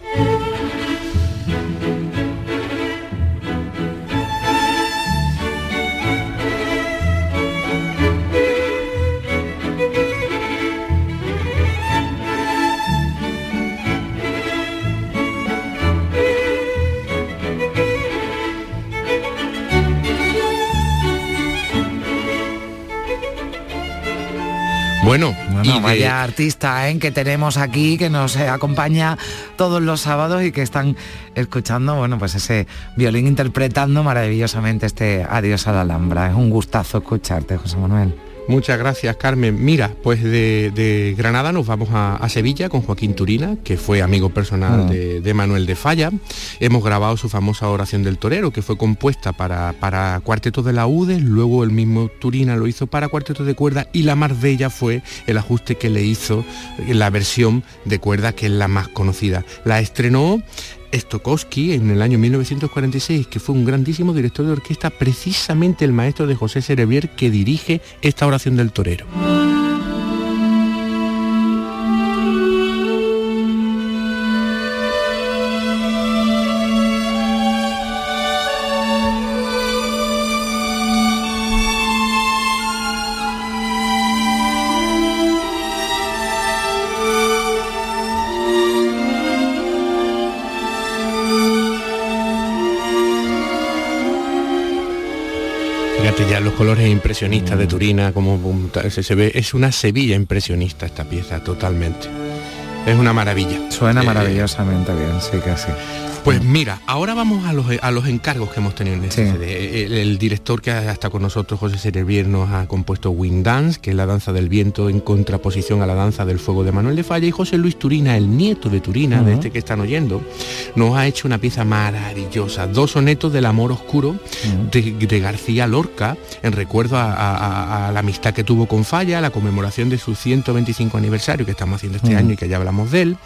Y vaya artista ¿eh? que tenemos aquí, que nos acompaña todos los sábados y que están escuchando, bueno, pues ese violín interpretando maravillosamente este Adiós a la Alhambra. Es un gustazo escucharte, José Manuel. Muchas gracias, Carmen. Mira, pues de, Granada nos vamos a, Sevilla con Joaquín Turina, que fue amigo personal ah. de, Manuel de Falla. Hemos grabado su famosa oración del torero, que fue compuesta para, para cuarteto de la UDES, luego el mismo Turina lo hizo para cuarteto de cuerda y la más bella fue el ajuste que le hizo la versión de cuerda, que es la más conocida. La estrenó Stokowski en el año 1946, que fue un grandísimo director de orquesta, precisamente el maestro de José Cerebier que dirige esta oración del torero. Impresionistas de Turina, como se, ve, es una Sevilla impresionista esta pieza, totalmente. Es una maravilla. Suena eh, maravillosamente bien, sí que sí. Pues mira, ahora vamos a los, a los encargos que hemos tenido en este CD. El, director que está con nosotros, José Cerebier, nos ha compuesto Wind Dance, que es la danza del viento en contraposición a la danza del fuego de Manuel de Falla, y José Luis Turina, el nieto de Turina, de este que están oyendo, nos ha hecho una pieza maravillosa, dos sonetos del amor oscuro de, García Lorca, en recuerdo a, la amistad que tuvo con Falla, la conmemoración de su 125 aniversario que estamos haciendo este año y que ya hablamos de él.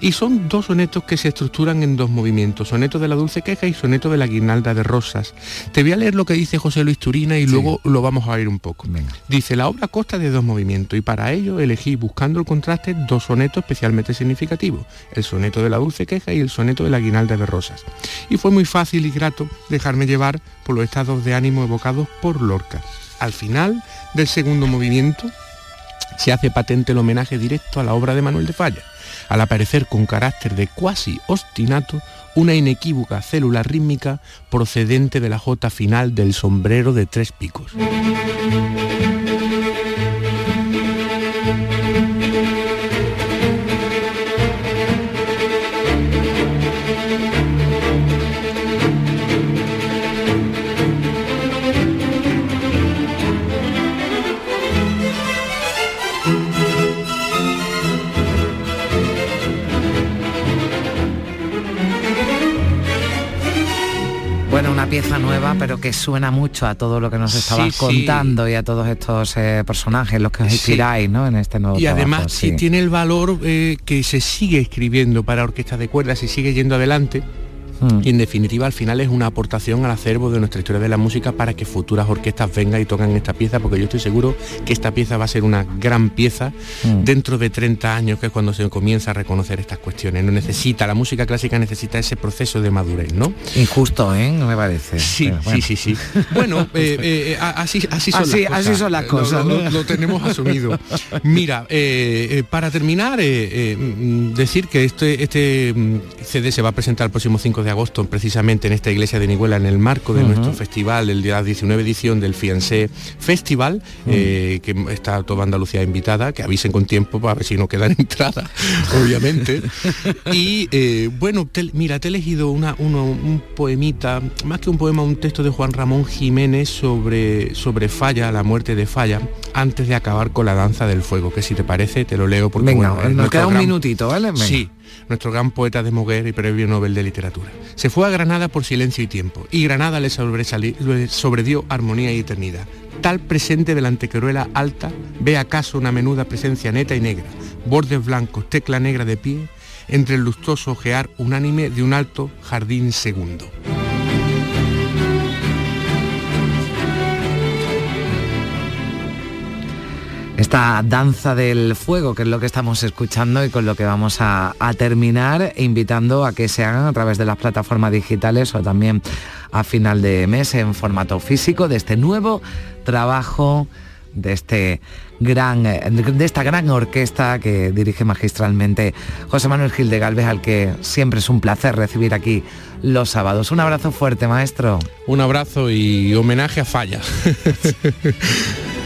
Y son dos sonetos que se estructuran en dos movimientos soneto de la dulce queja y soneto de la guirnalda de rosas. Te voy a leer lo que dice José Luis Turina y luego lo vamos a oír un poco. Dice, la obra consta de dos movimientos y para ello elegí, buscando el contraste, dos sonetos especialmente significativos, el soneto de la dulce queja y el soneto de la guirnalda de rosas. Y fue muy fácil y grato dejarme llevar por los estados de ánimo evocados por Lorca. Al final del segundo movimiento se hace patente el homenaje directo a la obra de Manuel de Falla, al aparecer con carácter de cuasi ostinato una inequívoca célula rítmica procedente de la jota final del sombrero de tres picos. Pieza nueva, pero que suena mucho a todo lo que nos estabas contando y a todos estos eh, personajes, los que os inspiráis ¿no? en este nuevo Y además, si tiene el valor eh, que se sigue escribiendo para orquestas de cuerdas y sigue yendo adelante, y en definitiva al final es una aportación al acervo de nuestra historia de la música para que futuras orquestas vengan y tocan esta pieza, porque yo estoy seguro que esta pieza va a ser una gran pieza mm. dentro de 30 años, que es cuando se comienza a reconocer estas cuestiones. No necesita, la música clásica necesita ese proceso de madurez, ¿no? Injusto, ¿eh? No me parece. Sí, sí, sí, sí. Bueno, eh, eh, así, así, son las cosas. Así son las cosas. Lo, tenemos asumido. Mira, eh, para terminar, mm, decir que este, este mm, CD se va a presentar el próximo 5 de agosto precisamente en esta iglesia de Nihuela en el marco de nuestro festival, el día 19 edición del Fiancé Festival, eh, que está toda Andalucía invitada, que avisen con tiempo para ver si no quedan entradas, obviamente. y eh, bueno, mira, te he elegido una, un poemita, más que un poema, un texto de Juan Ramón Jiménez sobre, sobre Falla, la muerte de Falla, antes de acabar con la danza del fuego, que si te parece te lo leo porque Venga, nos queda un minutito, ¿vale? Sí, nuestro gran poeta de Moguer y premio Nobel de Literatura. Se fue a Granada por silencio y tiempo, y Granada le, le sobredió armonía y eternidad. Tal presente de la antequeruela alta, ve acaso una menuda presencia neta y negra, bordes blancos, tecla negra de pie, entre el lustroso ojear unánime de un alto jardín segundo. Esta danza del fuego, que es lo que estamos escuchando y con lo que vamos a, terminar, invitando a que se hagan a través de las plataformas digitales o también a final de mes en formato físico de este nuevo trabajo de este gran de esta gran orquesta que dirige magistralmente José Manuel Gil de Galvez al que siempre es un placer recibir aquí los sábados. Un abrazo fuerte, maestro. Un abrazo y homenaje a Falla.